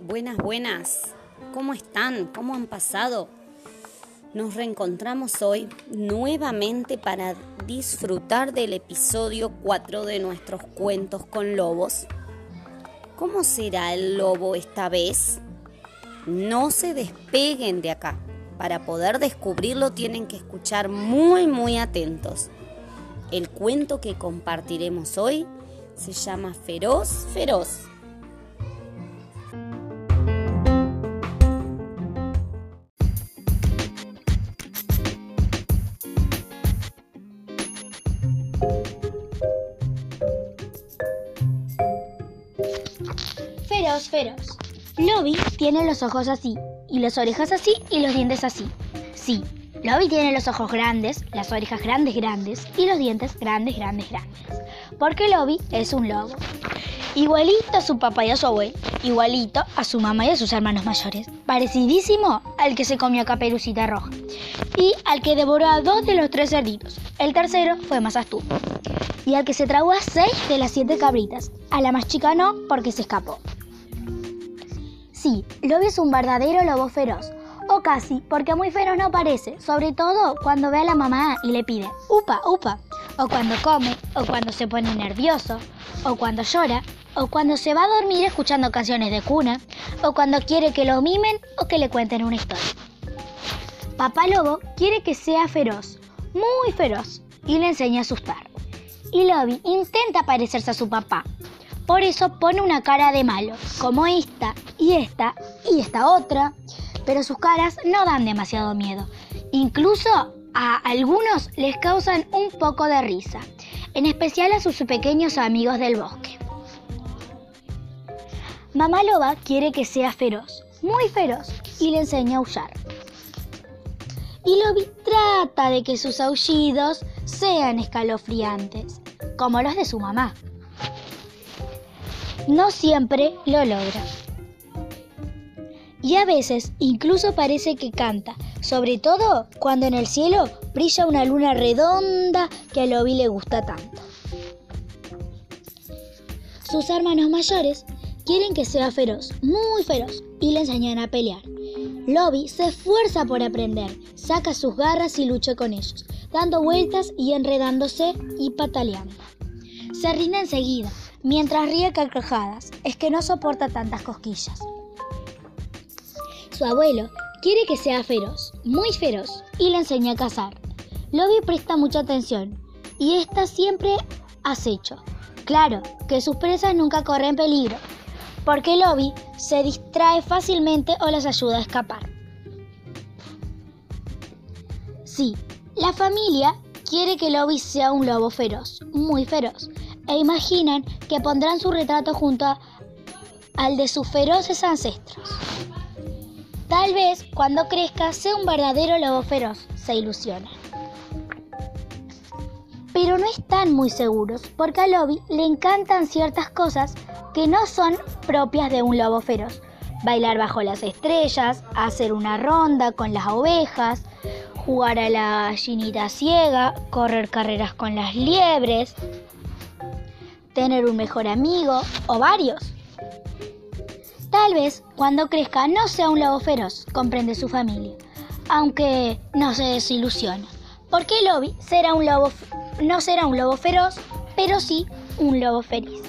Buenas, buenas. ¿Cómo están? ¿Cómo han pasado? Nos reencontramos hoy nuevamente para disfrutar del episodio 4 de nuestros cuentos con lobos. ¿Cómo será el lobo esta vez? No se despeguen de acá. Para poder descubrirlo tienen que escuchar muy muy atentos. El cuento que compartiremos hoy se llama Feroz Feroz. Feroz, feroz. Lobby tiene los ojos así, y las orejas así, y los dientes así. Sí, Lobby tiene los ojos grandes, las orejas grandes, grandes, y los dientes grandes, grandes, grandes. Porque Lobby es un lobo. Igualito a su papá y a su abuelo, igualito a su mamá y a sus hermanos mayores. Parecidísimo al que se comió caperucita roja. Y al que devoró a dos de los tres cerditos. El tercero fue más astuto. Y al que se tragó a seis de las siete cabritas. A la más chica no, porque se escapó. Sí, Lobby es un verdadero lobo feroz. Casi, porque muy feroz no parece, sobre todo cuando ve a la mamá y le pide, upa, upa, o cuando come, o cuando se pone nervioso, o cuando llora, o cuando se va a dormir escuchando canciones de cuna, o cuando quiere que lo mimen o que le cuenten una historia. Papá Lobo quiere que sea feroz, muy feroz, y le enseña a asustar. Y Lobby intenta parecerse a su papá, por eso pone una cara de malo, como esta y esta y esta otra, pero sus caras no dan demasiado miedo. Incluso a algunos les causan un poco de risa, en especial a sus pequeños amigos del bosque. Mamá Loba quiere que sea feroz, muy feroz, y le enseña a aullar. Y Lobby trata de que sus aullidos sean escalofriantes, como los de su mamá. No siempre lo logra. Y a veces incluso parece que canta, sobre todo cuando en el cielo brilla una luna redonda que a Lobby le gusta tanto. Sus hermanos mayores quieren que sea feroz, muy feroz, y le enseñan a pelear. Lobby se esfuerza por aprender, saca sus garras y lucha con ellos, dando vueltas y enredándose y pataleando. Se rinde enseguida, mientras ríe carcajadas, es que no soporta tantas cosquillas. Su abuelo quiere que sea feroz, muy feroz, y le enseña a cazar. Lobby presta mucha atención y está siempre acecho. Claro que sus presas nunca corren peligro, porque Lobby se distrae fácilmente o las ayuda a escapar. Sí, la familia quiere que Lobby sea un lobo feroz, muy feroz, e imaginan que pondrán su retrato junto al de sus feroces ancestros. Tal vez cuando crezca sea un verdadero lobo feroz, se ilusiona. Pero no están muy seguros porque a Lobby le encantan ciertas cosas que no son propias de un lobo feroz. Bailar bajo las estrellas, hacer una ronda con las ovejas, jugar a la gallinita ciega, correr carreras con las liebres, tener un mejor amigo o varios. Tal vez cuando crezca no sea un lobo feroz, comprende su familia, aunque no se desilusiona, porque Lobby será un lobo, no será un lobo feroz, pero sí un lobo feliz.